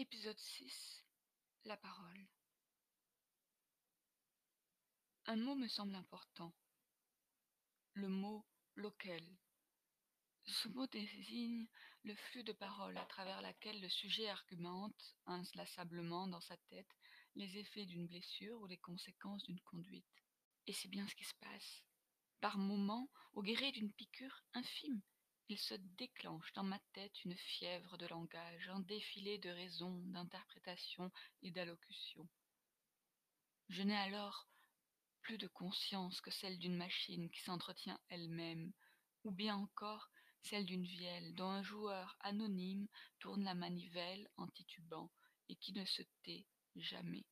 Épisode 6 La parole Un mot me semble important. Le mot loquel. Ce mot désigne le flux de paroles à travers laquelle le sujet argumente inlassablement dans sa tête les effets d'une blessure ou les conséquences d'une conduite. Et c'est bien ce qui se passe. Par moments, au gré d'une piqûre infime, il se déclenche dans ma tête une fièvre de langage, un défilé de raisons, d'interprétations et d'allocutions. Je n'ai alors plus de conscience que celle d'une machine qui s'entretient elle-même, ou bien encore celle d'une vielle dont un joueur anonyme tourne la manivelle en titubant et qui ne se tait jamais.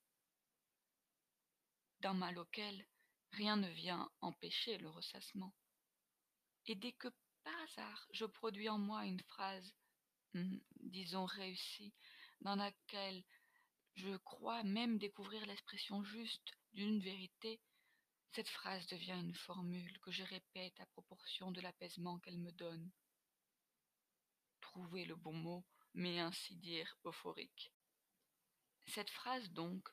Dans ma loquelle, rien ne vient empêcher le ressassement. Et dès que par hasard je produis en moi une phrase, hum, disons réussie, dans laquelle je crois même découvrir l'expression juste d'une vérité, cette phrase devient une formule que je répète à proportion de l'apaisement qu'elle me donne. Trouver le bon mot, mais ainsi dire euphorique. Cette phrase donc,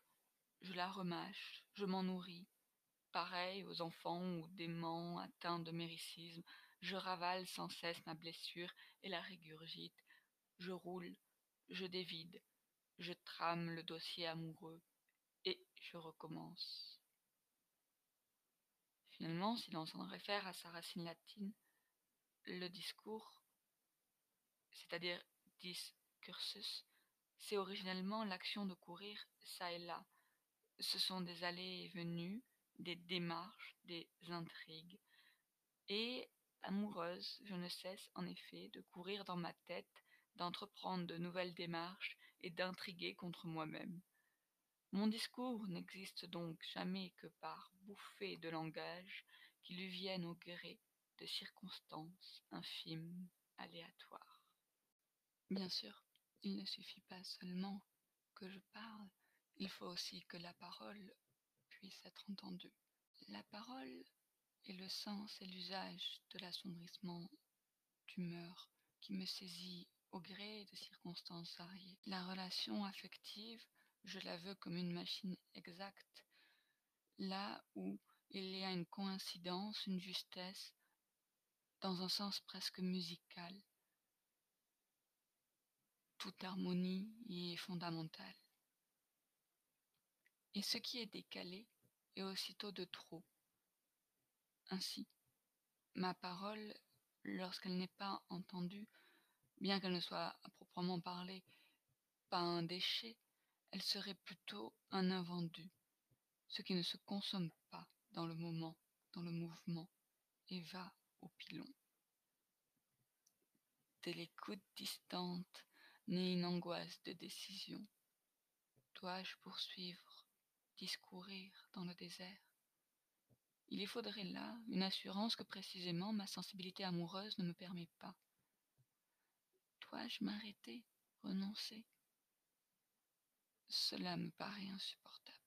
je la remâche, je m'en nourris. Pareil aux enfants ou déments atteints de méricisme, je ravale sans cesse ma blessure et la régurgite. Je roule, je dévide, je trame le dossier amoureux, et je recommence. Finalement, si l'on s'en réfère à sa racine latine, le discours, c'est-à-dire discursus, c'est originellement l'action de courir ça et là. Ce sont des allées et venues, des démarches, des intrigues. Et amoureuse, je ne cesse en effet de courir dans ma tête, d'entreprendre de nouvelles démarches et d'intriguer contre moi-même. Mon discours n'existe donc jamais que par bouffées de langage qui lui viennent au gré de circonstances infimes, aléatoires. Bien sûr, il ne suffit pas seulement que je parle, il faut aussi que la parole puisse être entendue. La parole est le sens et l'usage de l'assombrissement d'humeur qui me saisit au gré de circonstances variées. La relation affective je la veux comme une machine exacte, là où il y a une coïncidence, une justesse, dans un sens presque musical. Toute harmonie y est fondamentale. Et ce qui est décalé est aussitôt de trop. Ainsi, ma parole, lorsqu'elle n'est pas entendue, bien qu'elle ne soit à proprement parler pas un déchet, elle serait plutôt un invendu, ce qui ne se consomme pas dans le moment, dans le mouvement, et va au pilon. De l'écoute distante naît une angoisse de décision. Dois-je poursuivre, discourir dans le désert? Il y faudrait là une assurance que précisément ma sensibilité amoureuse ne me permet pas. Dois-je m'arrêter, renoncer cela me paraît insupportable.